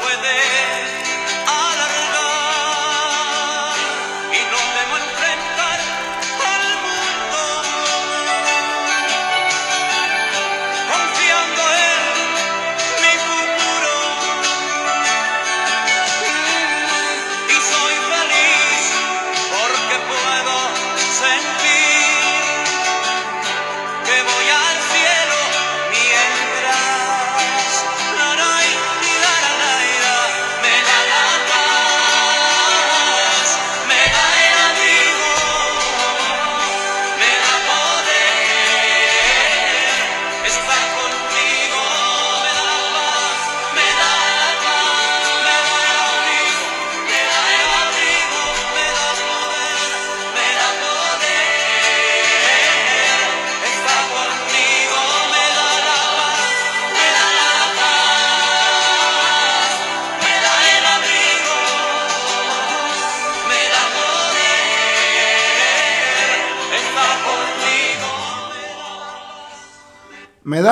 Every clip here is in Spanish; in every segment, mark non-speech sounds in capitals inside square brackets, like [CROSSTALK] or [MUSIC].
puede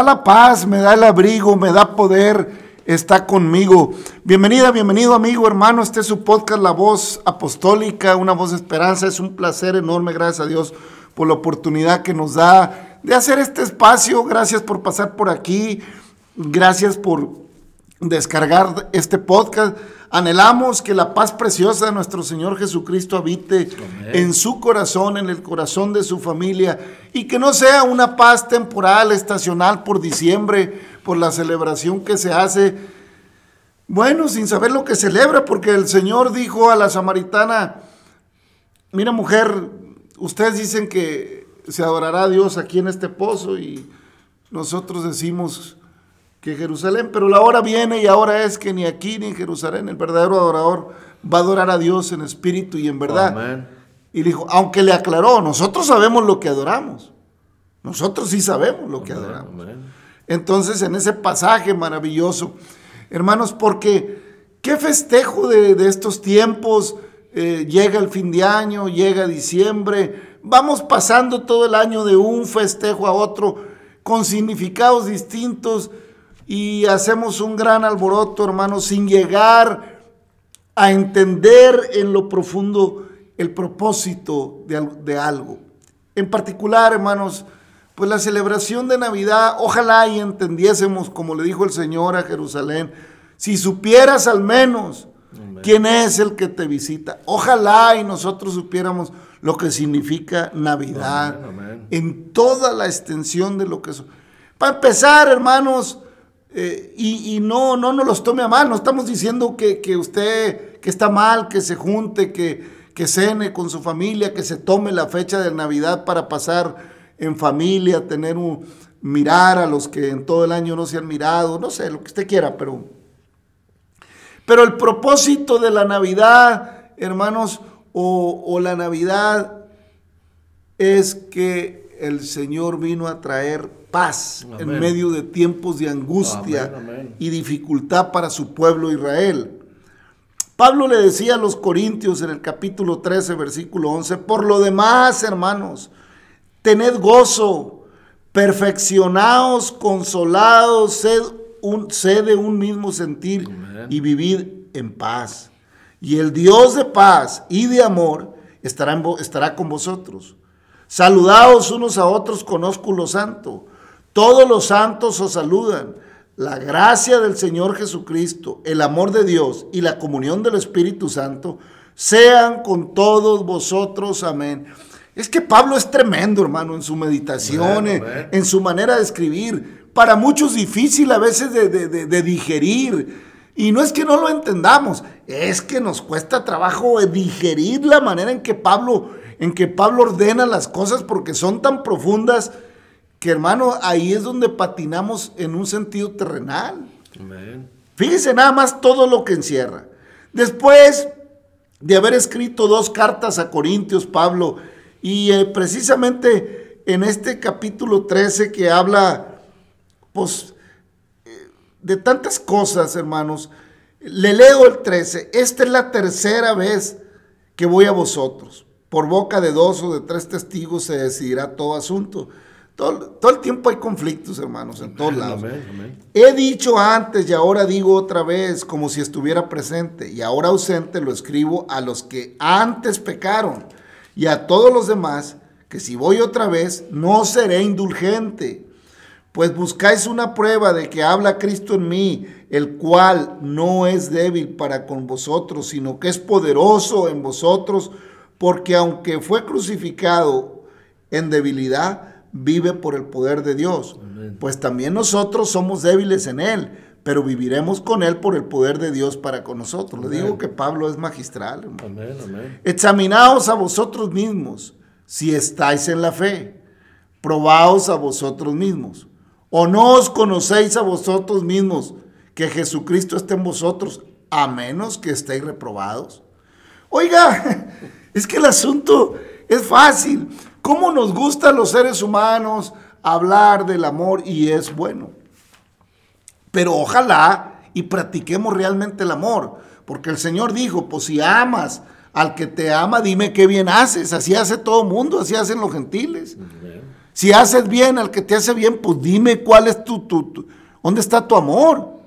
da la paz, me da el abrigo, me da poder, está conmigo. Bienvenida, bienvenido amigo, hermano. Este es su podcast, La Voz Apostólica, una voz de esperanza. Es un placer enorme, gracias a Dios, por la oportunidad que nos da de hacer este espacio. Gracias por pasar por aquí. Gracias por descargar este podcast. Anhelamos que la paz preciosa de nuestro Señor Jesucristo habite en su corazón, en el corazón de su familia, y que no sea una paz temporal, estacional por diciembre, por la celebración que se hace, bueno, sin saber lo que celebra, porque el Señor dijo a la samaritana, mira mujer, ustedes dicen que se adorará a Dios aquí en este pozo y nosotros decimos que Jerusalén, pero la hora viene y ahora es que ni aquí ni en Jerusalén el verdadero adorador va a adorar a Dios en espíritu y en verdad. Y dijo, aunque le aclaró, nosotros sabemos lo que adoramos. Nosotros sí sabemos lo que adoramos. Entonces, en ese pasaje maravilloso, hermanos, porque qué festejo de, estos tiempos, eh, llega el fin de año, llega diciembre, vamos pasando todo el año de un festejo a otro con significados distintos y hacemos un gran alboroto, hermanos, sin llegar a entender en lo profundo el propósito de, algo. En particular, hermanos, pues la celebración de Navidad, ojalá y entendiésemos, como le dijo el Señor a Jerusalén, si supieras al menos quién es el que te visita, ojalá y nosotros supiéramos lo que significa Navidad en toda la extensión de lo que es. Para empezar, hermanos, eh, y, no, no nos los tome a mal, no estamos diciendo que, usted, que está mal, que se junte, que, que cene con su familia, que se tome la fecha de Navidad para pasar en familia, tener un, mirar a los que en todo el año no se han mirado, no sé, lo que usted quiera, pero, pero el propósito de la Navidad, hermanos, o, o la Navidad es que el Señor vino a traer paz en medio de tiempos de angustia y dificultad para su pueblo Israel. Pablo le decía a los Corintios en el capítulo 13, versículo 11, por lo demás, hermanos, tened gozo, perfeccionaos, consolados, sed, un, de un mismo sentir y vivid en paz. Y el Dios de paz y de amor estará, estará con vosotros. Saludaos unos a otros con ósculo santo. Todos los santos os saludan. La gracia del Señor Jesucristo, el amor de Dios y la comunión del Espíritu Santo sean con todos vosotros. Amén. Es que Pablo es tremendo, hermano, en su meditación, en, su manera de escribir. Para muchos difícil a veces de, de digerir. Y no es que no lo entendamos, es que nos cuesta trabajo digerir la manera en que Pablo, en que Pablo ordena las cosas porque son tan profundas que hermano, ahí es donde patinamos en un sentido terrenal. Fíjese nada más todo lo que encierra. Después de haber escrito dos cartas a Corintios, Pablo, y eh, precisamente en este capítulo 13 que habla, pues, eh, de tantas cosas, hermanos, le leo el 13. Esta es la tercera vez que voy a vosotros. Por boca de dos o de tres testigos se decidirá todo asunto. Todo, el tiempo hay conflictos, hermanos, en todos lados. He dicho antes y ahora digo otra vez, como si estuviera presente, y ahora ausente lo escribo a los que antes pecaron y a todos los demás, que si voy otra vez, no seré indulgente. Pues buscáis una prueba de que habla Cristo en mí, el cual no es débil para con vosotros, sino que es poderoso en vosotros, porque aunque fue crucificado en debilidad, vive por el poder de Dios. Pues también nosotros somos débiles en Él, pero viviremos con Él por el poder de Dios para con nosotros. Le digo que Pablo es magistral. Examinaos a vosotros mismos si estáis en la fe. Probaos a vosotros mismos. ¿O no os conocéis a vosotros mismos que Jesucristo esté en vosotros, a menos que estéis reprobados? Oiga, [LAUGHS] es que el asunto es fácil. ¿Cómo nos gusta a los seres humanos hablar del amor y es bueno? Pero ojalá y practiquemos realmente el amor, porque el Señor dijo, pues si amas al que te ama, dime qué bien haces. Así hace todo el mundo, así hacen los gentiles. Si haces bien al que te hace bien, pues dime cuál es tu, tu, dónde está tu amor.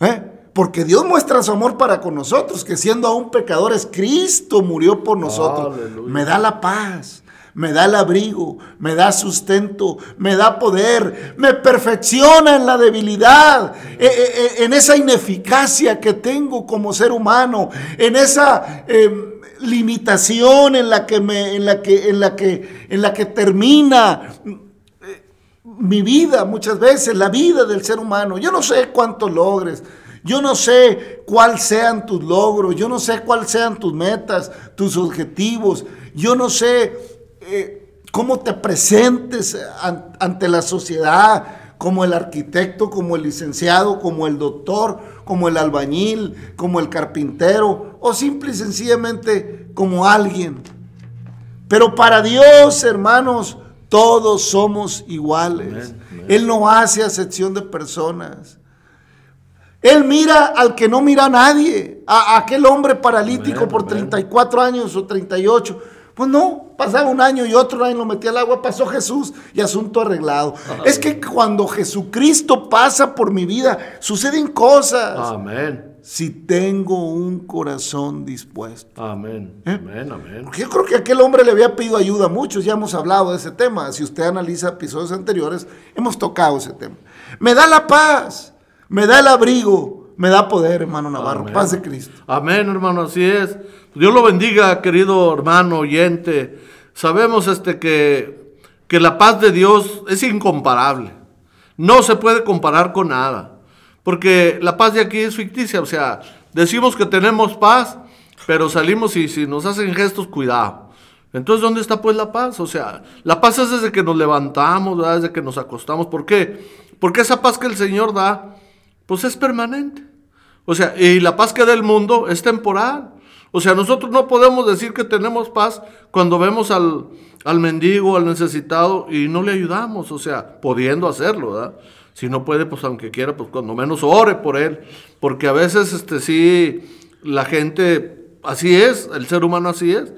¿Eh? Porque Dios muestra su amor para con nosotros, que siendo aún pecadores, Cristo murió por nosotros. Me da la paz, me da el abrigo, me da sustento, me da poder, me perfecciona en la debilidad, e, e, e, en esa ineficacia que tengo como ser humano, en esa em, limitación en la que me, en la que, en la que, en la que termina eh, mi vida muchas veces, la vida del ser humano. Yo no sé cuánto logres. Yo no sé cuáles sean tus logros, yo no sé cuáles sean tus metas, tus objetivos, yo no sé eh, cómo te presentes ante la sociedad, como el arquitecto, como el licenciado, como el doctor, como el albañil, como el carpintero, o simple y sencillamente como alguien. Pero para Dios, hermanos, todos somos iguales. Él no hace acepción de personas. Él mira al que no mira a nadie, a, aquel hombre paralítico por 34 años o 38. Pues no, pasaba un año y otro año lo metía al agua, pasó Jesús y asunto arreglado. Es que cuando Jesucristo pasa por mi vida, suceden cosas. Amén. Si tengo un corazón dispuesto. Amén. ¿Eh? Amén, amén. Porque yo creo que aquel hombre le había pedido ayuda a muchos, ya hemos hablado de ese tema. Si usted analiza episodios anteriores, hemos tocado ese tema. Me da la paz me da el abrigo, me da poder, hermano Navarro. Paz de Cristo. Amén, hermano, así es. Dios lo bendiga, querido hermano oyente. Sabemos este que, que la paz de Dios es incomparable. No se puede comparar con nada. Porque la paz de aquí es ficticia. O sea, decimos que tenemos paz, pero salimos y si nos hacen gestos, cuidado. Entonces, ¿dónde está pues la paz? O sea, la paz es desde que nos levantamos, desde que nos acostamos. ¿Por qué? Porque esa paz que el Señor da pues es permanente. O sea, y la paz que da el mundo es temporal. O sea, nosotros no podemos decir que tenemos paz cuando vemos al, al mendigo, al necesitado y no le ayudamos, o sea, pudiendo hacerlo, ¿verdad? Si no puede, pues aunque quiera, pues cuando menos ore por él, porque a veces, este, sí, la gente, así es, el ser humano así es,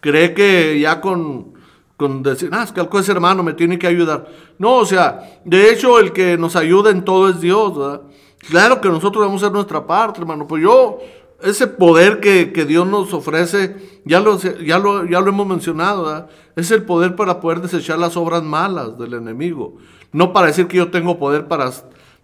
cree que ya con, con decir, ah, es que algo es hermano, me tiene que ayudar. No, o sea, de hecho, el que nos ayuda en todo es Dios, ¿verdad? Claro que nosotros debemos hacer nuestra parte, hermano. Pues yo, ese poder que, Dios nos ofrece, ya lo, ya lo, ya lo hemos mencionado, es el poder para poder desechar las obras malas del enemigo. No para decir que yo tengo poder para,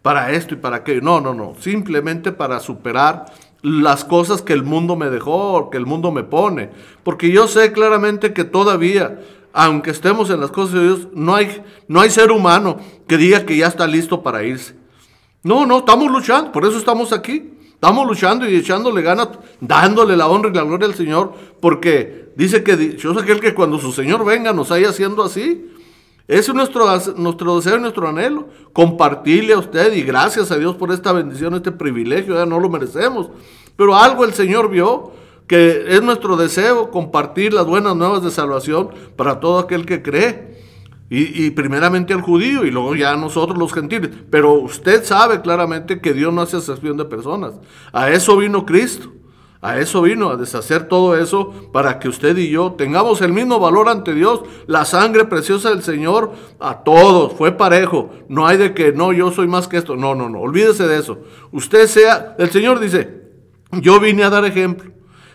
para esto y para aquello. No, no, no. Simplemente para superar las cosas que el mundo me dejó, que el mundo me pone. Porque yo sé claramente que todavía, aunque estemos en las cosas de Dios, no hay, no hay ser humano que diga que ya está listo para irse. No, no, estamos luchando, por eso estamos aquí. Estamos luchando y echándole ganas, dándole la honra y la gloria al Señor, porque dice que sé aquel que cuando su Señor venga nos haya haciendo así. Ese es nuestro, nuestro deseo y nuestro anhelo, compartirle a usted y gracias a Dios por esta bendición, este privilegio, ya no lo merecemos. Pero algo el Señor vio que es nuestro deseo compartir las buenas nuevas de salvación para todo aquel que cree. Y, primeramente al judío y luego ya a nosotros los gentiles. Pero usted sabe claramente que Dios no hace excepción de personas. A eso vino Cristo. A eso vino, a deshacer todo eso para que usted y yo tengamos el mismo valor ante Dios. La sangre preciosa del Señor a todos fue parejo. No hay de que no, yo soy más que esto. No, no, no, olvídese de eso. Usted sea, el Señor dice, yo vine a dar ejemplo.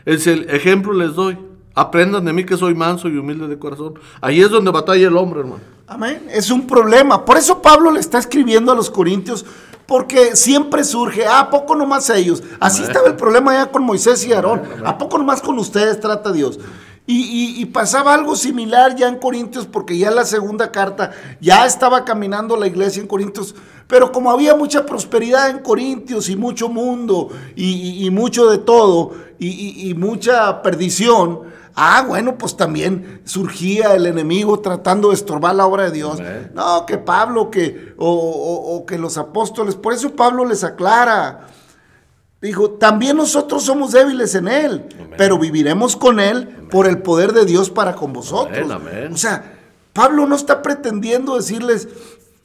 Es el ejemplo les doy. Aprendan de mí que soy manso y humilde de corazón. Ahí es donde batalla el hombre, hermano. Amén. Es un problema. Por eso Pablo le está escribiendo a los corintios, porque siempre surge, ah, ¿a poco nomás ellos? Así estaba el problema ya con Moisés y Aarón. ¿A poco nomás con ustedes trata Dios? Y, pasaba algo similar ya en Corintios, porque ya la segunda carta ya estaba caminando la iglesia en Corintios, pero como había mucha prosperidad en Corintios y mucho mundo y, mucho de todo y mucha perdición, Ah, bueno, pues también surgía el enemigo tratando de estorbar la obra de Dios. No, que Pablo, que, o, que los apóstoles. Por eso Pablo les aclara. Dijo, también nosotros somos débiles en Él, pero viviremos con Él por el poder de Dios para con vosotros. O sea, Pablo no está pretendiendo decirles,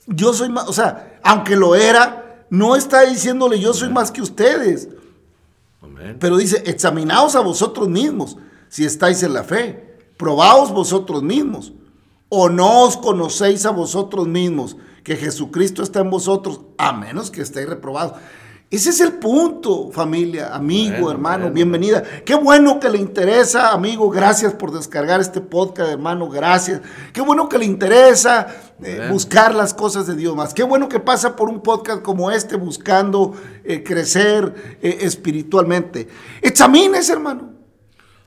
yo soy más, o sea, aunque lo era, no está diciéndole, yo soy más que ustedes. Pero dice, examinaos a vosotros mismos si estáis en la fe. Probaos vosotros mismos. ¿O no os conocéis a vosotros mismos que Jesucristo está en vosotros, a menos que estéis reprobados? Ese es el punto, familia, amigo, hermano, bienvenida. Qué bueno que le interesa, amigo, gracias por descargar este podcast, hermano, gracias. Qué bueno que le interesa eh, buscar las cosas de Dios más. Qué bueno que pasa por un podcast como este buscando eh, crecer eh, espiritualmente. Examínese, hermano.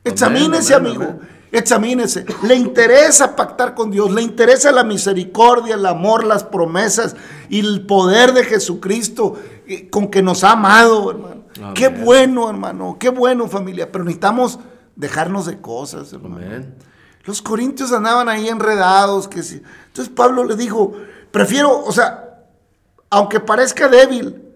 Examínese, amigo. Examínese. Le interesa pactar con Dios, le interesa la misericordia, el amor, las promesas y el poder de Jesucristo eh, con que nos ha amado, hermano. Qué bueno, hermano. Qué bueno, familia. Pero necesitamos dejarnos de cosas, hermano. Los corintios andaban ahí enredados. Que sí. Entonces Pablo le dijo, prefiero, o sea, aunque parezca débil,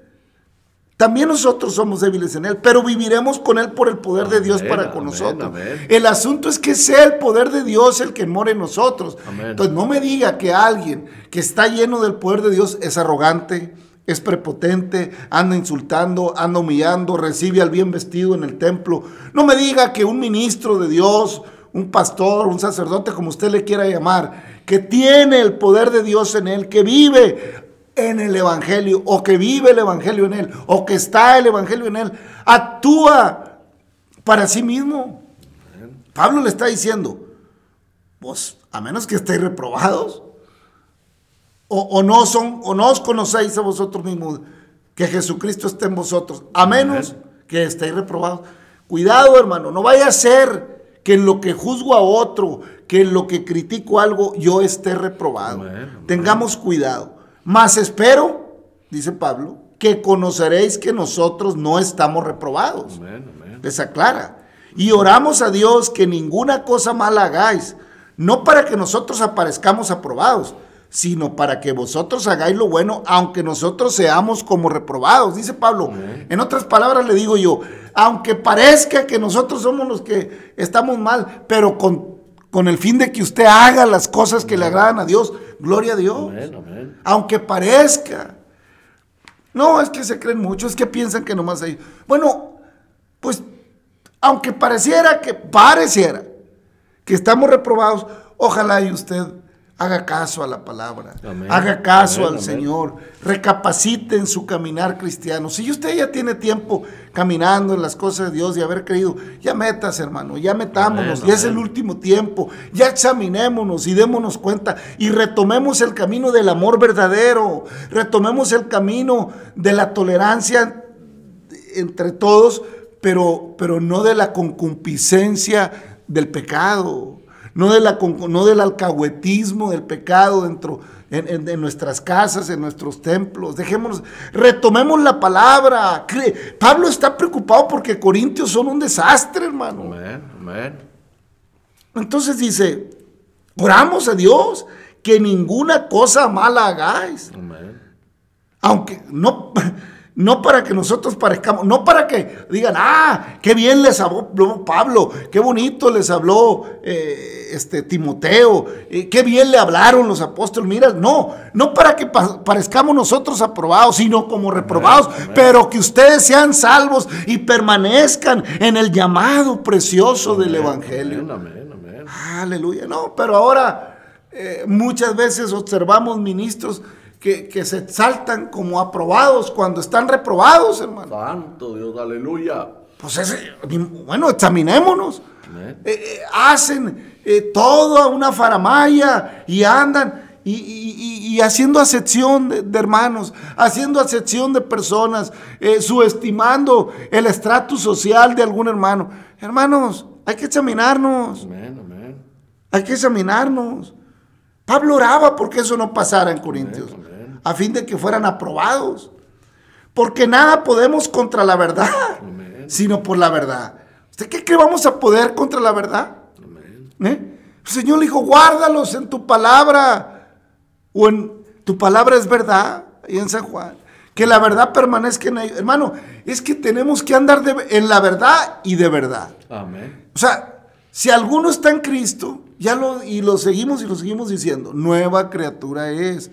también nosotros somos débiles en Él, pero viviremos con Él por el poder de Dios para con nosotros. El asunto es que sea el poder de Dios el que more en nosotros. Entonces no me diga que alguien que está lleno del poder de Dios es arrogante, es prepotente, anda insultando, anda humillando, recibe al bien vestido en el templo. No me diga que un ministro de Dios, un pastor, un sacerdote, como usted le quiera llamar, que tiene el poder de Dios en él, que vive en el Evangelio, o que vive el Evangelio en él, o que está el Evangelio en él, actúa para sí mismo. Pablo le está diciendo, vos, a menos que estéis reprobados, o, no son, o no os conocéis a vosotros mismos, que Jesucristo esté en vosotros, a menos que estéis reprobados. Cuidado, hermano, no vaya a ser que en lo que juzgo a otro, que en lo que critico algo, yo esté reprobado. Tengamos cuidado. Mas espero, dice Pablo, que conoceréis que nosotros no estamos reprobados. Les aclara. Y oramos a Dios que ninguna cosa mala hagáis, no para que nosotros aparezcamos aprobados, sino para que vosotros hagáis lo bueno, aunque nosotros seamos como reprobados, dice Pablo. En otras palabras le digo yo, aunque parezca que nosotros somos los que estamos mal, pero con, con el fin de que usted haga las cosas que le agradan a Dios, Gloria a Dios. Aunque parezca. No, es que se creen mucho, es que piensan que nomás hay. Bueno, pues, aunque pareciera que, pareciera que estamos reprobados, ojalá y usted Haga caso a la palabra. Haga caso al Señor. Recapacite en su caminar cristiano. Si usted ya tiene tiempo caminando en las cosas de Dios y haber creído, ya metas, hermano, ya metámonos. Ya es el último tiempo. Ya examinémonos y démonos cuenta y retomemos el camino del amor verdadero. Retomemos el camino de la tolerancia entre todos, pero, pero no de la concupiscencia del pecado no, de la, no del alcahuetismo, del pecado dentro en, nuestras casas, en nuestros templos. Dejémonos, retomemos la palabra. Pablo está preocupado porque Corintios son un desastre, hermano. Entonces dice, oramos a Dios que ninguna cosa mala hagáis. Aunque no, no para que nosotros parezcamos, no para que digan, ah, qué bien les habló Pablo, qué bonito les habló eh, este, Timoteo, eh, qué bien le hablaron los apóstoles. Mira, no, no para que parezcamos nosotros aprobados, sino como reprobados, pero que ustedes sean salvos y permanezcan en el llamado precioso del Evangelio. Aleluya. No, pero ahora eh, muchas veces observamos ministros que, se exaltan como aprobados cuando están reprobados, hermano. Santo Dios, aleluya. Pues ese, bueno, examinémonos. Eh, eh, hacen eh, toda una faramaya y andan y, haciendo acepción de, hermanos, haciendo acepción de personas, subestimando el estrato social de algún hermano. Hermanos, hay que examinarnos. Hay que examinarnos. Pablo oraba porque eso no pasara en Corintios a fin de que fueran aprobados. Porque nada podemos contra la verdad, sino por la verdad. ¿Usted cree que vamos a poder contra la verdad? ¿Eh? El Señor le dijo, guárdalos en tu palabra. O en tu palabra es verdad, ahí en San Juan. Que la verdad permanezca en ellos. Hermano, es que tenemos que andar en la verdad y de verdad. Amén. O sea, si alguno está en Cristo, ya lo, y lo seguimos y lo seguimos diciendo, nueva criatura es.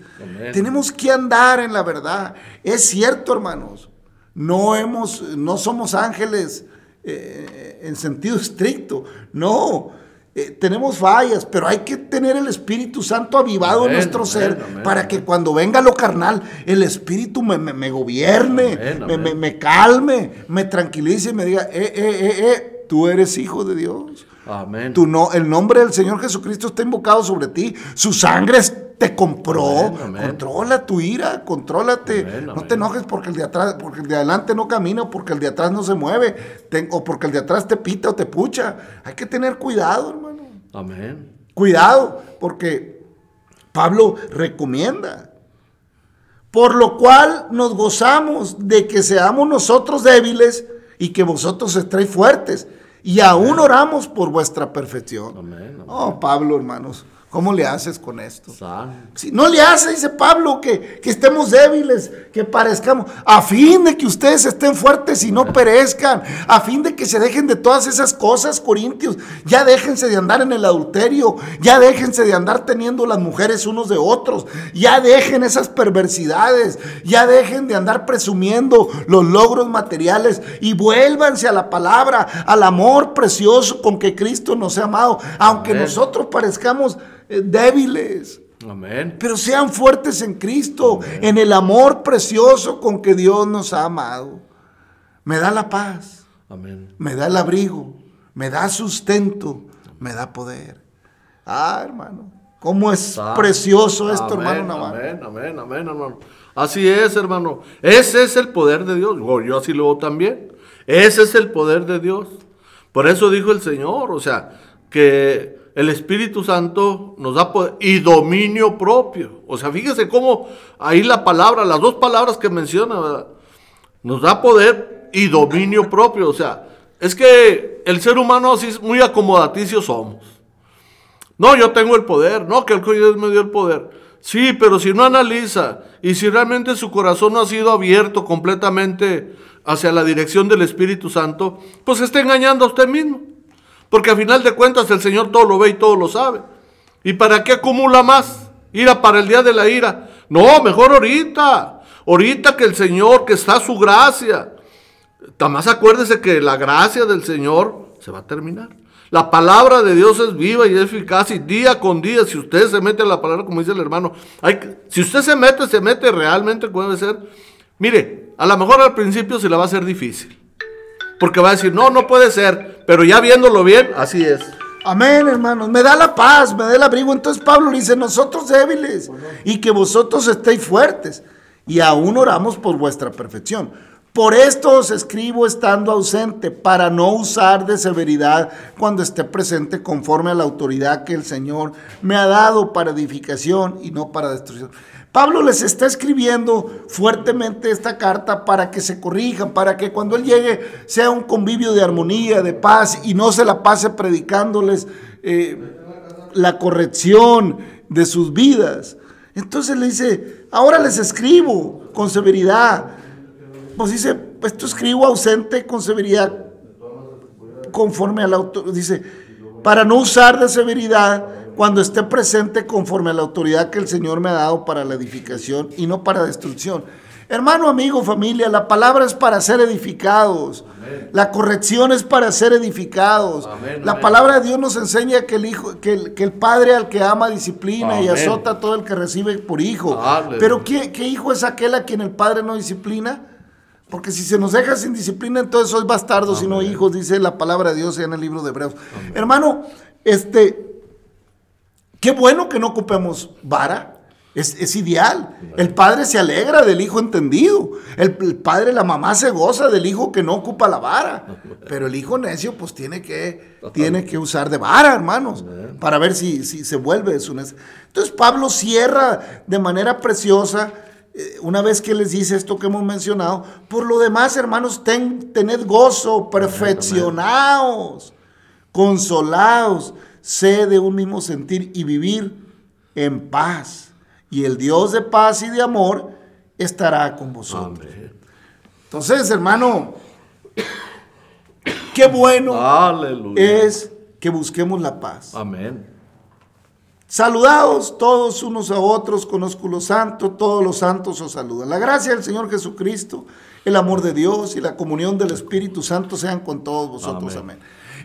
Tenemos que andar en la verdad. Es cierto, hermanos. No hemos, no somos ángeles eh, en sentido [LAUGHS] estricto. No, eh, tenemos fallas, pero hay que tener el Espíritu Santo avivado en nuestro ser para que cuando venga lo carnal, el Espíritu me, me, gobierne, me, me, calme, me tranquilice y me diga, eh, eh, eh, eh, tú eres hijo de Dios. Amén. Tu no, el nombre del Señor Jesucristo está invocado sobre ti. Su sangre te compró. Controla tu ira, contrólate. no te enojes porque el de atrás, porque el de adelante no camina, o porque el de atrás no se mueve, o porque el de atrás te pita o te pucha. Hay que tener cuidado, hermano. Amén. Cuidado, porque Pablo recomienda. Por lo cual nos gozamos de que seamos nosotros débiles y que vosotros estéis fuertes. Y aún oramos por vuestra perfección. Amén, Oh, Pablo, hermanos. ¿Cómo le haces con esto? Si no le hace, dice Pablo, que, que, estemos débiles, que parezcamos, a fin de que ustedes estén fuertes y no perezcan, a fin de que se dejen de todas esas cosas, Corintios. Ya déjense de andar en el adulterio, ya déjense de andar teniendo las mujeres unos de otros, ya dejen esas perversidades, ya dejen de andar presumiendo los logros materiales y vuélvanse a la palabra, al amor precioso con que Cristo nos ha amado, aunque nosotros parezcamos débiles. Amén. Pero sean fuertes en Cristo, en el amor precioso con que Dios nos ha amado. Me da la paz. Amén. Me da el abrigo. Me da sustento. Me da poder. Ah, hermano. ¿Cómo es precioso esto, hermano Amén, amén, amén, hermano. Así es, hermano. Ese es el poder de Dios. Yo así lo veo también. Ese es el poder de Dios. Por eso dijo el Señor, o sea, que el Espíritu Santo nos da poder y dominio propio. O sea, fíjese cómo ahí la palabra, las dos palabras que menciona, nos da poder y dominio propio. O sea, es que el ser humano así es muy acomodaticio somos. No, yo tengo el poder, no, que el Dios me dio el poder. Sí, pero si no analiza y si realmente su corazón no ha sido abierto completamente hacia la dirección del Espíritu Santo, pues está engañando a usted mismo. Porque al final de cuentas el Señor todo lo ve y todo lo sabe. ¿Y para qué acumula más? Ira para el día de la ira. No, mejor ahorita. Ahorita que el Señor, que está su gracia. Tamás acuérdese que la gracia del Señor se va a terminar. La palabra de Dios es viva y eficaz y día con día, si usted se mete en la palabra, como dice el hermano, hay si usted se mete, se mete realmente, puede ser. Mire, a lo mejor al principio se le va a ser difícil. Porque va a decir, no, no puede ser. Pero ya viéndolo bien, así es. Amén, hermanos. Me da la paz, me da el abrigo. Entonces Pablo dice, nosotros débiles y que vosotros estéis fuertes. Y aún oramos por vuestra perfección. Por esto os escribo estando ausente, para no usar de severidad cuando esté presente conforme a la autoridad que el Señor me ha dado para edificación y no para destrucción. Pablo les está escribiendo fuertemente esta carta para que se corrijan, para que cuando él llegue sea un convivio de armonía, de paz y no se la pase predicándoles eh, la corrección de sus vidas. Entonces le dice, ahora les escribo con severidad. Pues dice, pues esto escribo ausente con severidad, conforme al autor. Dice, para no usar de severidad cuando esté presente conforme a la autoridad que el Señor me ha dado para la edificación y no para destrucción. Hermano, amigo, familia, la palabra es para ser edificados. La corrección es para ser edificados. la palabra de Dios nos enseña que el, hijo, que el, padre al que ama disciplina y azota a todo el que recibe por hijo. Pero ¿qué, ¿qué, hijo es aquel a quien el padre no disciplina? Porque si se nos deja sin disciplina, entonces sois bastardos y no hijos, dice la palabra de Dios en el libro de Hebreos. Hermano, este, Qué bueno que no ocupemos vara. Es, ideal. El padre se alegra del hijo entendido. El, padre, la mamá se goza del hijo que no ocupa la vara. Pero el hijo necio, pues tiene que, tiene que usar de vara, hermanos, para ver si, si se vuelve su necio. Entonces Pablo cierra de manera preciosa, eh, una vez que les dice esto que hemos mencionado. Por lo demás, hermanos, ten, tened gozo, perfeccionados, consolados sé de un mismo sentir y vivir en paz. Y el Dios de paz y de amor estará con vosotros. Entonces, hermano, qué bueno es que busquemos la paz. Amén. Saludados todos unos a otros con ósculo santo, todos los santos os saludan. La gracia del Señor Jesucristo, el amor de Dios y la comunión del Espíritu Santo sean con todos vosotros. Amén.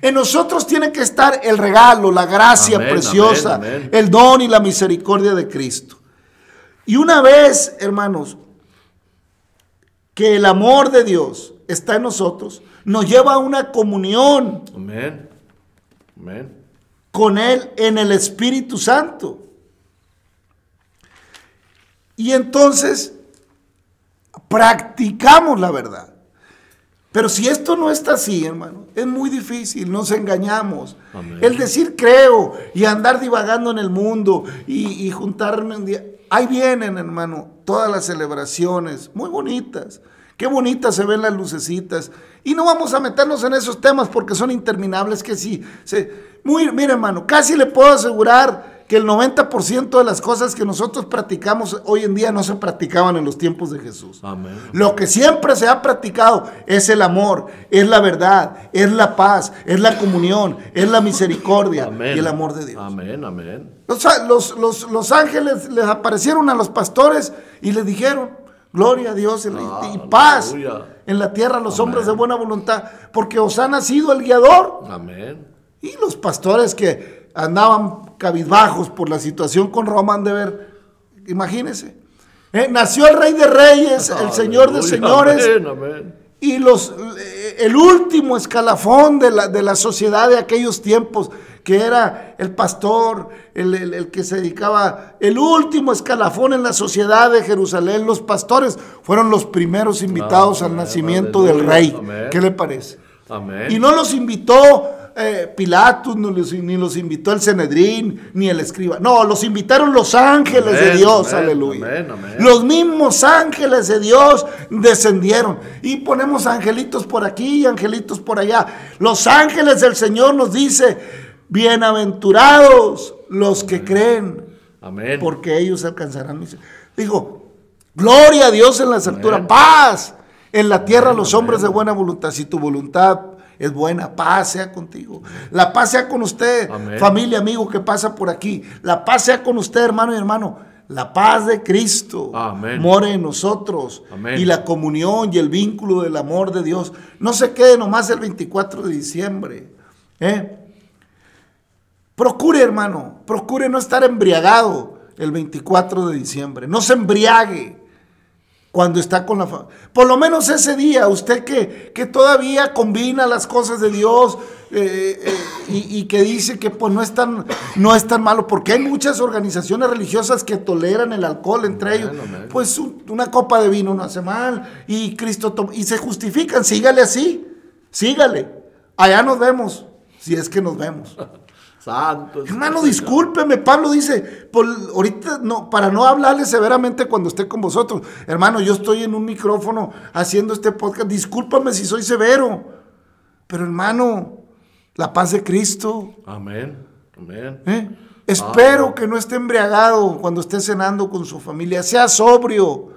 En nosotros tiene que estar el regalo, la gracia preciosa, el don y la misericordia de Cristo. Y una vez, hermanos, que el amor de Dios está en nosotros, nos lleva a una comunión. Amén. Amén con Él en el Espíritu Santo. Y entonces practicamos la verdad. Pero si esto no está así, hermano, es muy difícil, nos engañamos. El decir creo y andar divagando en el mundo y, y juntarme un día. Ahí vienen, hermano, todas las celebraciones, muy bonitas. Qué bonitas se ven las lucecitas. Y no vamos a meternos en esos temas porque son interminables que sí. Se, muy, mire, hermano, casi le puedo asegurar que el 90% de las cosas que nosotros practicamos hoy en día no se practicaban en los tiempos de Jesús. Lo que siempre se ha practicado es el amor, es la verdad, es la paz, es la comunión, es la misericordia y el amor de Dios. Amén, amén. Los, los, ángeles les aparecieron a los pastores y les dijeron, gloria a Dios y, ah, paz en la tierra a los hombres de buena voluntad, porque os ha nacido el guiador. Amén. Y los pastores que andaban cabizbajos por la situación con Roma han de ver, imagínense. Eh, nació el Rey de Reyes, el [LAUGHS] Señor de Señores. Y los, eh, el último escalafón de la, de la sociedad de aquellos tiempos, que era el pastor, el, que se dedicaba, el último escalafón en la sociedad de Jerusalén, los pastores fueron los primeros invitados al nacimiento del rey. ¿Qué le parece? Y no los invitó eh, Pilatus, ni los, invitó el Cenedrín, ni el escriba. No, los invitaron los ángeles de Dios, aleluya. Los mismos ángeles de Dios descendieron. Y ponemos angelitos por aquí y angelitos por allá. Los ángeles del Señor nos dice, bienaventurados los que creen. Amén. Porque ellos alcanzarán. Digo, gloria a Dios en la alturas, paz en la tierra los hombres de buena voluntad. Si tu voluntad es buena, paz sea contigo. La paz sea con usted, familia, amigo que pasa por aquí. La paz sea con usted, hermano y hermano. La paz de Cristo more en nosotros. Y la comunión y el vínculo del amor de Dios. No se quede nomás el 24 de diciembre. ¿eh? Procure, hermano, procure no estar embriagado el 24 de diciembre. No se embriague cuando está con la. Por lo menos ese día, usted que, que todavía combina las cosas de Dios eh, eh, y, que dice que pues no es, tan, no es tan malo, porque hay muchas organizaciones religiosas que toleran el alcohol entre ellos. Pues una copa de vino no hace mal y Cristo y se justifican, sígale así, sígale. Allá nos vemos, si es que nos vemos. Hermano, discúlpeme. Pablo dice, por, ahorita no, para no hablarle severamente cuando esté con vosotros. Hermano, yo estoy en un micrófono haciendo este podcast. Discúlpame si soy severo. Pero hermano, la paz de Cristo. Amén. Amén. ¿Eh? Espero que no esté embriagado cuando esté cenando con su familia. Sea sobrio.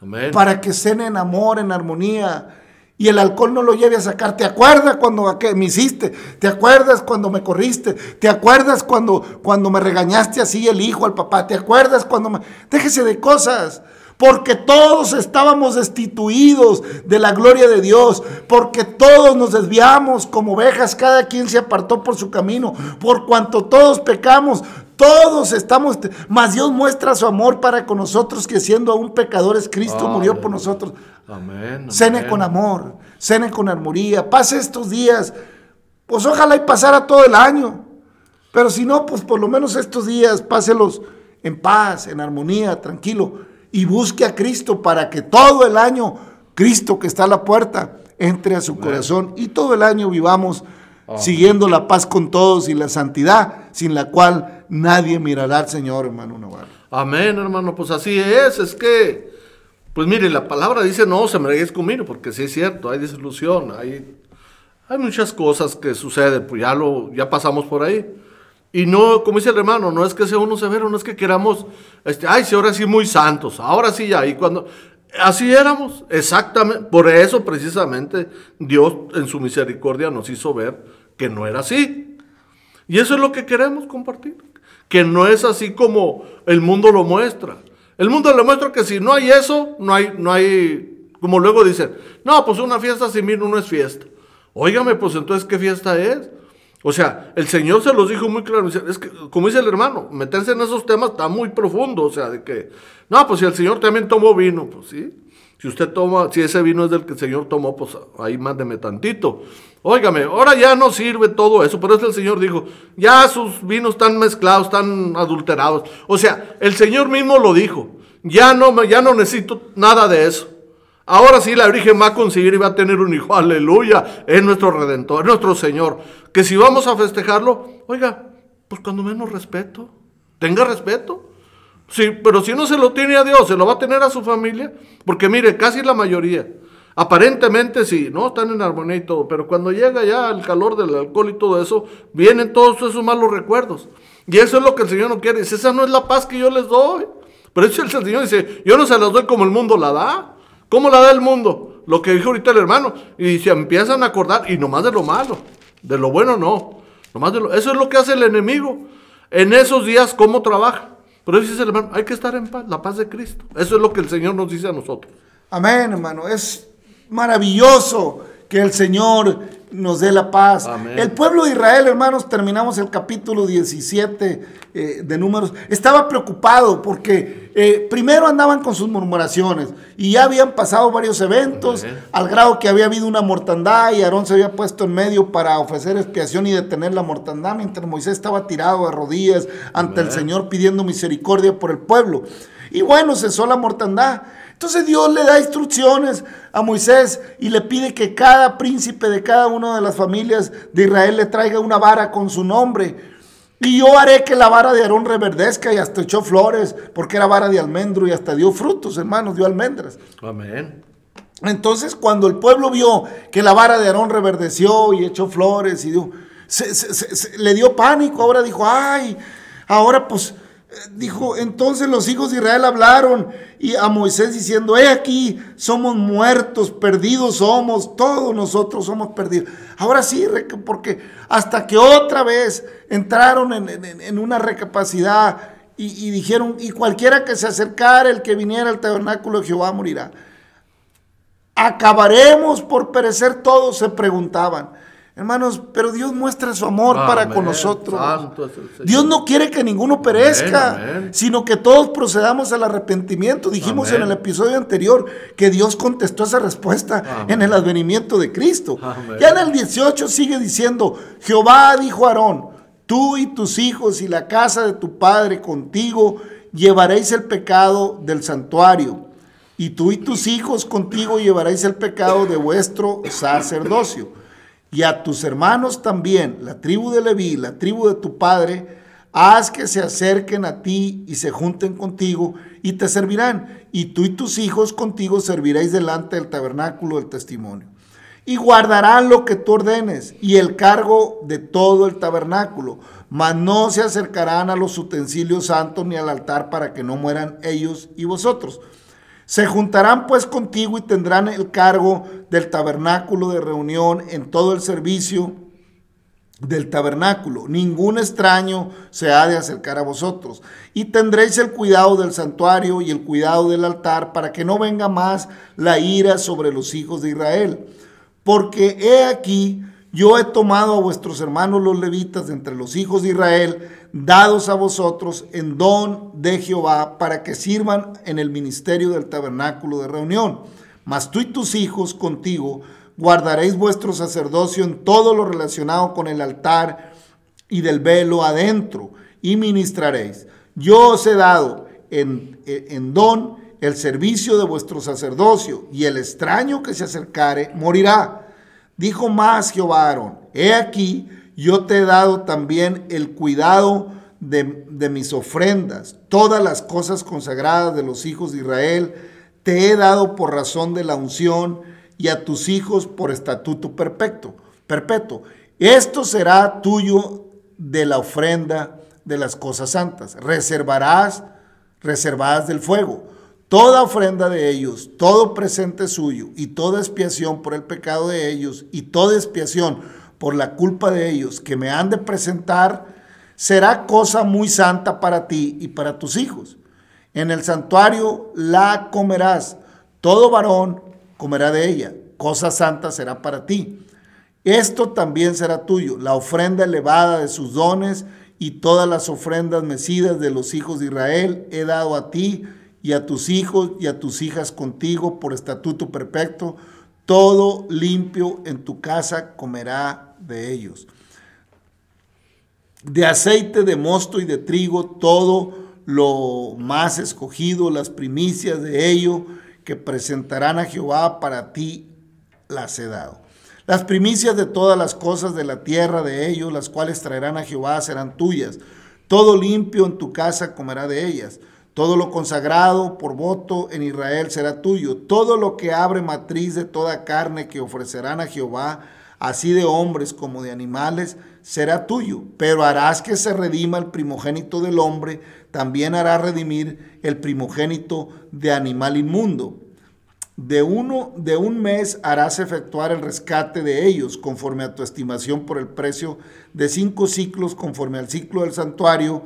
Amén. Para que cene en amor, en armonía y el alcohol no lo lleve a sacar. ¿Te acuerdas cuando me hiciste? ¿Te acuerdas cuando me corriste? ¿Te acuerdas cuando, cuando me regañaste así el hijo al papá? ¿Te acuerdas cuando me... Déjese de cosas. Porque todos estábamos destituidos de la gloria de Dios. Porque todos nos desviamos como ovejas. Cada quien se apartó por su camino. Por cuanto todos pecamos. Todos estamos, mas Dios muestra su amor para con nosotros, que siendo aún pecadores, Cristo murió por nosotros. Amén, Cene con amor, cene con armonía, pase estos días. Pues ojalá y pasara todo el año. Pero si no, pues por lo menos estos días páselos en paz, en armonía, tranquilo. Y busque a Cristo para que todo el año, Cristo que está a la puerta, entre a su corazón y todo el año vivamos siguiendo la paz con todos y la santidad, sin la cual nadie mirará al Señor, hermano Navarro. Amén, hermano, pues así es, es que, pues mire, la palabra dice, no se me conmigo, porque sí es cierto, hay desilusión, hay, hay muchas cosas que suceden, pues ya, lo, ya pasamos por ahí. Y no, como dice el hermano, no es que sea uno severo, no es que queramos, este, ay, sí, ahora sí muy santos, ahora sí ya, y cuando, así éramos, exactamente, por eso precisamente Dios en su misericordia nos hizo ver que no era así. Y eso es lo que queremos compartir. que no es así como el mundo lo muestra. El mundo le muestra que si no hay eso, no hay, no hay, como luego dicen, no, pues una fiesta sin vino no es fiesta. Óigame, pues entonces, ¿qué fiesta es? O sea, el Señor se los dijo muy claro. Es que, como dice el hermano, meterse en esos temas está muy profundo. O sea, de que, no, pues si el Señor también tomó vino, pues sí. Si usted toma, si ese vino es del que el Señor tomó, pues ahí mándeme tantito. Óigame, ahora ya no sirve todo eso, por eso el Señor dijo, ya sus vinos están mezclados, están adulterados. O sea, el Señor mismo lo dijo, ya no, ya no necesito nada de eso. Ahora sí la Virgen va a conseguir y va a tener un hijo, aleluya, es nuestro Redentor, es nuestro Señor. Que si vamos a festejarlo, oiga, pues cuando menos respeto, tenga respeto. Sí, pero si no se lo tiene a Dios, se lo va a tener a su familia. Porque mire, casi la mayoría, aparentemente sí, ¿no? Están en armonía y todo. Pero cuando llega ya el calor del alcohol y todo eso, vienen todos esos malos recuerdos. Y eso es lo que el Señor no quiere. Esa no es la paz que yo les doy. Pero eso el Señor dice, yo no se las doy como el mundo la da. ¿Cómo la da el mundo? Lo que dijo ahorita el hermano. Y se empiezan a acordar, y nomás de lo malo. De lo bueno no. Nomás de lo, eso es lo que hace el enemigo. En esos días, ¿cómo trabaja? Pero dice el hermano, hay que estar en paz, la paz de Cristo. Eso es lo que el Señor nos dice a nosotros. Amén, hermano. Es maravilloso que el Señor nos dé la paz. El pueblo de Israel, hermanos, terminamos el capítulo 17 eh, de números, estaba preocupado porque eh, primero andaban con sus murmuraciones y ya habían pasado varios eventos al grado que había habido una mortandad y Aarón se había puesto en medio para ofrecer expiación y detener la mortandad mientras Moisés estaba tirado de rodillas ante el Señor pidiendo misericordia por el pueblo. Y bueno, cesó la mortandad. Entonces Dios le da instrucciones a Moisés y le pide que cada príncipe de cada una de las familias de Israel le traiga una vara con su nombre. Y yo haré que la vara de Aarón reverdezca y hasta echó flores, porque era vara de almendro y hasta dio frutos, hermanos, dio almendras. Amén. Entonces, cuando el pueblo vio que la vara de Aarón reverdeció y echó flores y dio, le dio pánico, ahora dijo, ay, ahora pues Dijo, entonces los hijos de Israel hablaron y a Moisés diciendo, he aquí, somos muertos, perdidos somos, todos nosotros somos perdidos. Ahora sí, porque hasta que otra vez entraron en, una recapacidad y, y, dijeron, y cualquiera que se acercara, el que viniera al tabernáculo de Jehová morirá. ¿Acabaremos por perecer todos? Se preguntaban. Hermanos, pero Dios muestra su amor para con nosotros. Dios no quiere que ninguno perezca, sino que todos procedamos al arrepentimiento. Dijimos en el episodio anterior que Dios contestó esa respuesta en el advenimiento de Cristo. Ya en el 18 sigue diciendo, Jehová dijo a Aarón, tú y tus hijos y la casa de tu padre contigo llevaréis el pecado del santuario. Y tú y tus hijos contigo llevaréis el pecado de vuestro sacerdocio y a tus hermanos también, la tribu de Leví, la tribu de tu padre, haz que se acerquen a ti y se junten contigo y te servirán. Y tú y tus hijos contigo serviréis delante del tabernáculo del testimonio. Y guardarán lo que tú ordenes y el cargo de todo el tabernáculo, mas no se acercarán a los utensilios santos ni al altar para que no mueran ellos y vosotros se juntarán pues contigo y tendrán el cargo del tabernáculo de reunión en todo el servicio del tabernáculo. Ningún extraño se ha de acercar a vosotros. Y tendréis el cuidado del santuario y el cuidado del altar para que no venga más la ira sobre los hijos de Israel. Porque he aquí, yo he tomado a vuestros hermanos los levitas de entre los hijos de Israel, dados a vosotros en don de Jehová para que sirvan en el ministerio del tabernáculo de reunión. Mas tú y tus hijos contigo guardaréis vuestro sacerdocio en todo lo relacionado con el altar y del velo adentro y ministraréis. Yo os he dado en, en don el servicio de vuestro sacerdocio y el extraño que se acercare morirá. Dijo más Jehová Aarón, he aquí, yo te he dado también el cuidado de, mis ofrendas, todas las cosas consagradas de los hijos de Israel, te he dado por razón de la unción y a tus hijos por estatuto perpetuo. perpetuo. Esto será tuyo de la ofrenda de las cosas santas. Reservarás, reservadas del fuego. Toda ofrenda de ellos, todo presente suyo y toda expiación por el pecado de ellos y toda expiación por la culpa de ellos que me han de presentar, será cosa muy santa para ti y para tus hijos. En el santuario la comerás, todo varón comerá de ella, cosa santa será para ti. Esto también será tuyo, la ofrenda elevada de sus dones y todas las ofrendas mecidas de los hijos de Israel he dado a ti y a tus hijos y a tus hijas contigo por estatuto perfecto. Todo limpio en tu casa comerá de ellos. De aceite de mosto y de trigo, todo lo más escogido, las primicias de ello que presentarán a Jehová para ti las he dado. Las primicias de todas las cosas de la tierra de ellos, las cuales traerán a Jehová, serán tuyas. Todo limpio en tu casa comerá de ellas. Todo lo consagrado por voto en Israel será tuyo. Todo lo que abre matriz de toda carne que ofrecerán a Jehová, así de hombres como de animales, será tuyo. Pero harás que se redima el primogénito del hombre, también hará redimir el primogénito de animal inmundo. De, uno, de un mes harás efectuar el rescate de ellos, conforme a tu estimación por el precio de cinco ciclos, conforme al ciclo del santuario,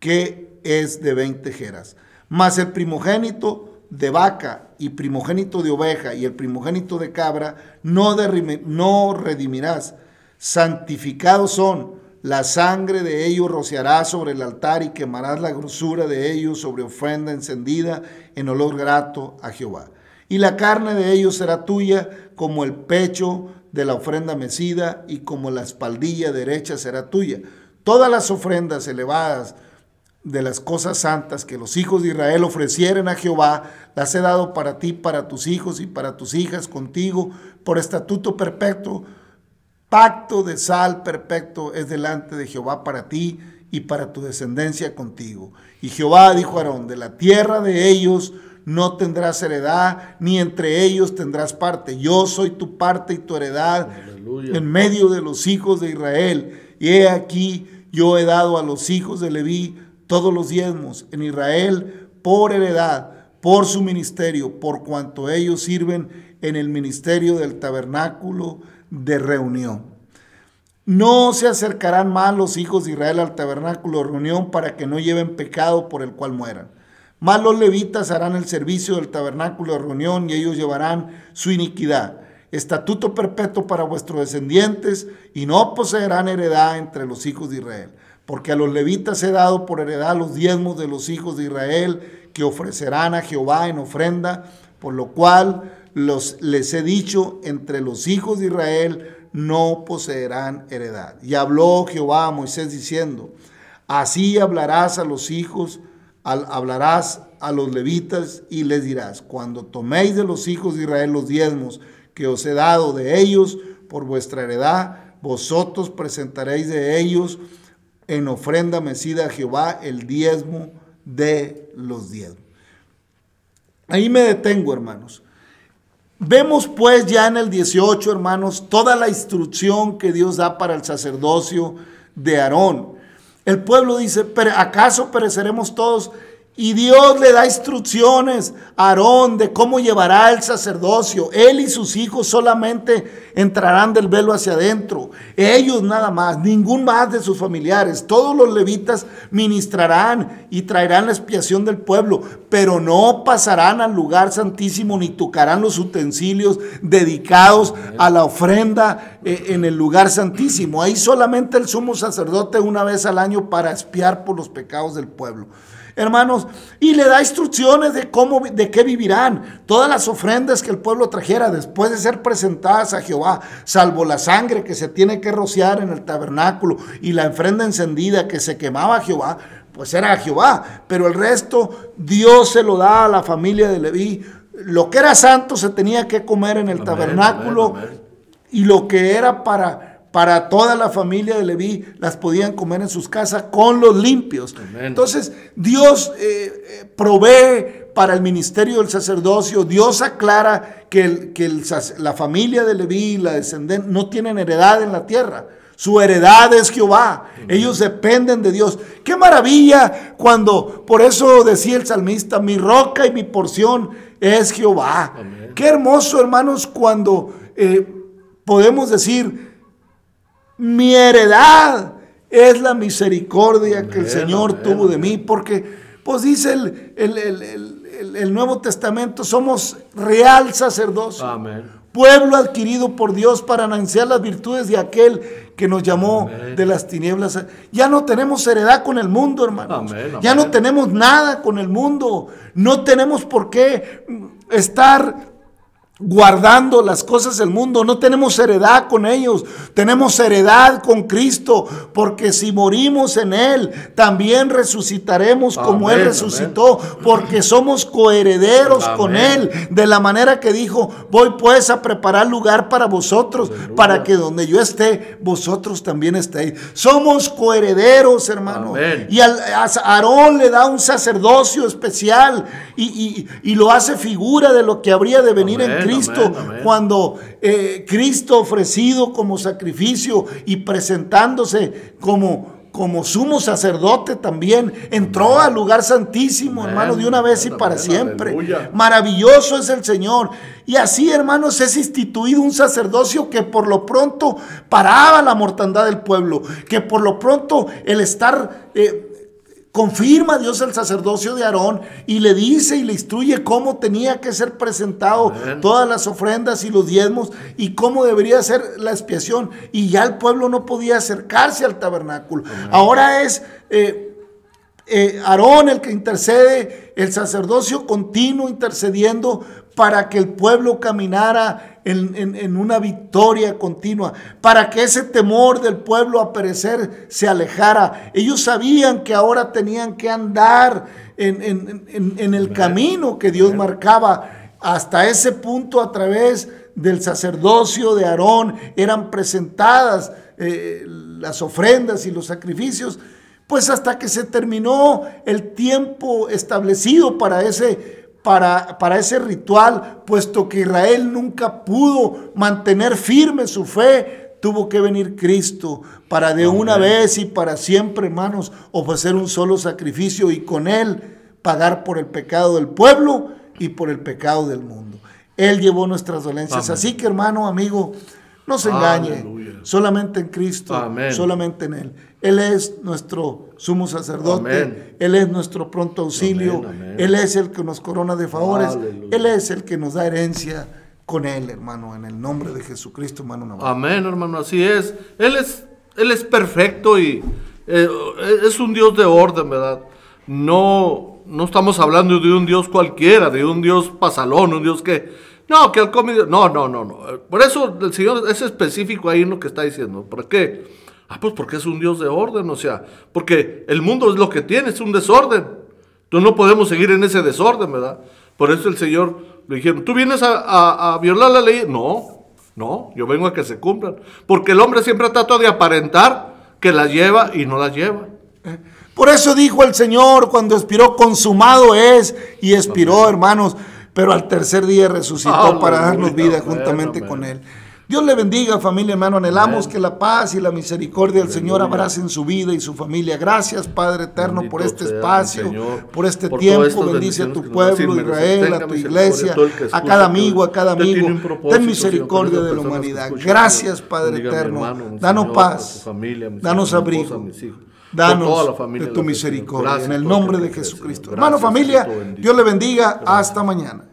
que es de 20 jeras. Mas el primogénito de vaca y primogénito de oveja y el primogénito de cabra no, no redimirás. Santificados son, la sangre de ellos rociarás sobre el altar y quemarás la grosura de ellos sobre ofrenda encendida en olor grato a Jehová. Y la carne de ellos será tuya como el pecho de la ofrenda mecida y como la espaldilla derecha será tuya. Todas las ofrendas elevadas de las cosas santas que los hijos de Israel ofrecieren a Jehová, las he dado para ti, para tus hijos y para tus hijas contigo, por estatuto perpetuo. Pacto de sal perpetuo es delante de Jehová para ti y para tu descendencia contigo. Y Jehová dijo a Aarón, de la tierra de ellos no tendrás heredad, ni entre ellos tendrás parte. Yo soy tu parte y tu heredad en medio de los hijos de Israel. Y he aquí, yo he dado a los hijos de Leví todos los diezmos en Israel por heredad, por su ministerio, por cuanto ellos sirven en el ministerio del tabernáculo de reunión. No se acercarán más los hijos de Israel al tabernáculo de reunión para que no lleven pecado por el cual mueran. Más los levitas harán el servicio del tabernáculo de reunión y ellos llevarán su iniquidad. Estatuto perpetuo para vuestros descendientes y no poseerán heredad entre los hijos de Israel porque a los levitas he dado por heredad los diezmos de los hijos de Israel que ofrecerán a Jehová en ofrenda, por lo cual los, les he dicho, entre los hijos de Israel no poseerán heredad. Y habló Jehová a Moisés diciendo, así hablarás a los hijos, hablarás a los levitas y les dirás, cuando toméis de los hijos de Israel los diezmos que os he dado de ellos por vuestra heredad, vosotros presentaréis de ellos en ofrenda mecida a Jehová el diezmo de los diezmos. Ahí me detengo, hermanos. Vemos pues ya en el 18, hermanos, toda la instrucción que Dios da para el sacerdocio de Aarón. El pueblo dice, ¿acaso pereceremos todos? Y Dios le da instrucciones a Aarón de cómo llevará el sacerdocio. Él y sus hijos solamente entrarán del velo hacia adentro. Ellos nada más, ningún más de sus familiares. Todos los levitas ministrarán y traerán la expiación del pueblo, pero no pasarán al lugar santísimo ni tocarán los utensilios dedicados a la ofrenda eh, en el lugar santísimo. Ahí solamente el sumo sacerdote una vez al año para expiar por los pecados del pueblo hermanos, y le da instrucciones de cómo, de qué vivirán. Todas las ofrendas que el pueblo trajera después de ser presentadas a Jehová, salvo la sangre que se tiene que rociar en el tabernáculo y la ofrenda encendida que se quemaba a Jehová, pues era a Jehová. Pero el resto Dios se lo da a la familia de Leví. Lo que era santo se tenía que comer en el tabernáculo y lo que era para para toda la familia de Leví, las podían comer en sus casas con los limpios. Entonces, Dios eh, eh, provee para el ministerio del sacerdocio, Dios aclara que, la familia de Leví, la descendencia, no tienen heredad en la tierra. Su heredad es Jehová. Ellos dependen de Dios. Qué maravilla cuando, por eso decía el salmista, mi roca y mi porción es Jehová. Qué hermoso, hermanos, cuando eh, podemos decir, mi heredad es la misericordia que el Señor tuvo de mí, porque pues dice el, el, el, el Nuevo Testamento, somos real sacerdocio. Amén pueblo adquirido por Dios para anunciar las virtudes de aquel que nos llamó de las tinieblas. Ya no tenemos heredad con el mundo, hermano. Ya no tenemos nada con el mundo. No tenemos por qué estar guardando las cosas del mundo. No tenemos heredad con ellos, tenemos heredad con Cristo, porque si morimos en Él, también resucitaremos como Él resucitó, porque somos coherederos con Él, de la manera que dijo, voy pues a preparar lugar para vosotros, para que donde yo esté, vosotros también estéis. Somos coherederos, hermano. Y a Aarón le da un sacerdocio especial y, lo hace figura de lo que habría de venir en Cristo Cristo, cuando eh, Cristo ofrecido como sacrificio y presentándose como, como sumo sacerdote también, entró al lugar santísimo, hermano, de una vez y para siempre. Maravilloso es el Señor. Y así, hermanos, es instituido un sacerdocio que por lo pronto paraba la mortandad del pueblo, que por lo pronto el estar... Eh, Confirma Dios el sacerdocio de Aarón y le dice y le instruye cómo tenía que ser presentado todas las ofrendas y los diezmos y cómo debería ser la expiación. Y ya el pueblo no podía acercarse al tabernáculo. Ahora es eh, eh, Aarón el que intercede, el sacerdocio continuo intercediendo para que el pueblo caminara en, una victoria continua, para que ese temor del pueblo a perecer se alejara. Ellos sabían que ahora tenían que andar en, el camino que Dios marcaba. Hasta ese punto a través del sacerdocio de Aarón eran presentadas eh, las ofrendas y los sacrificios, pues hasta que se terminó el tiempo establecido para ese para, para, ese ritual, puesto que Israel nunca pudo mantener firme su fe, tuvo que venir Cristo para de una vez y para siempre, hermanos, ofrecer un solo sacrificio y con él pagar por el pecado del pueblo y por el pecado del mundo. Él llevó nuestras dolencias. Así que, hermano, amigo, no se engañe. Solamente en Cristo, solamente en Él. Él es nuestro sumo sacerdote, Él es nuestro pronto auxilio, Él es el que nos corona de favores, Él es el que nos da herencia con Él, hermano, en el nombre de Jesucristo, hermano. Amén, hermano, así es. Él es, él es perfecto y eh, es un Dios de orden, ¿verdad? No, no estamos hablando de un Dios cualquiera, de un Dios pasalón, un Dios que no, que el comido. No, no, no, no. Por eso el Señor es específico ahí en lo que está diciendo. ¿Por qué? Ah, pues porque es un Dios de orden, o sea, porque el mundo es lo que tiene, es un desorden. Entonces no podemos seguir en ese desorden, ¿verdad? Por eso el Señor le dijeron, ¿tú vienes a, violar la ley? No, no, yo vengo a que se cumplan. Porque el hombre siempre trata de aparentar que la lleva y no la lleva. Por eso dijo el Señor cuando expiró, consumado es, y expiró, hermanos pero al tercer día resucitó para darnos vida juntamente con Él. Dios le bendiga, familia, hermano. Anhelamos que la paz y la misericordia del Señor abracen su vida y su familia. Gracias, Padre eterno, por este espacio, por este tiempo. Bendice a tu pueblo, Israel, a tu iglesia, a cada amigo, a cada amigo. Ten misericordia de la humanidad. Gracias, Padre eterno. Danos paz, danos abrigo. Danos de tu misericordia. En el nombre de Jesucristo. Hermano, familia, Dios le bendiga. Hasta mañana.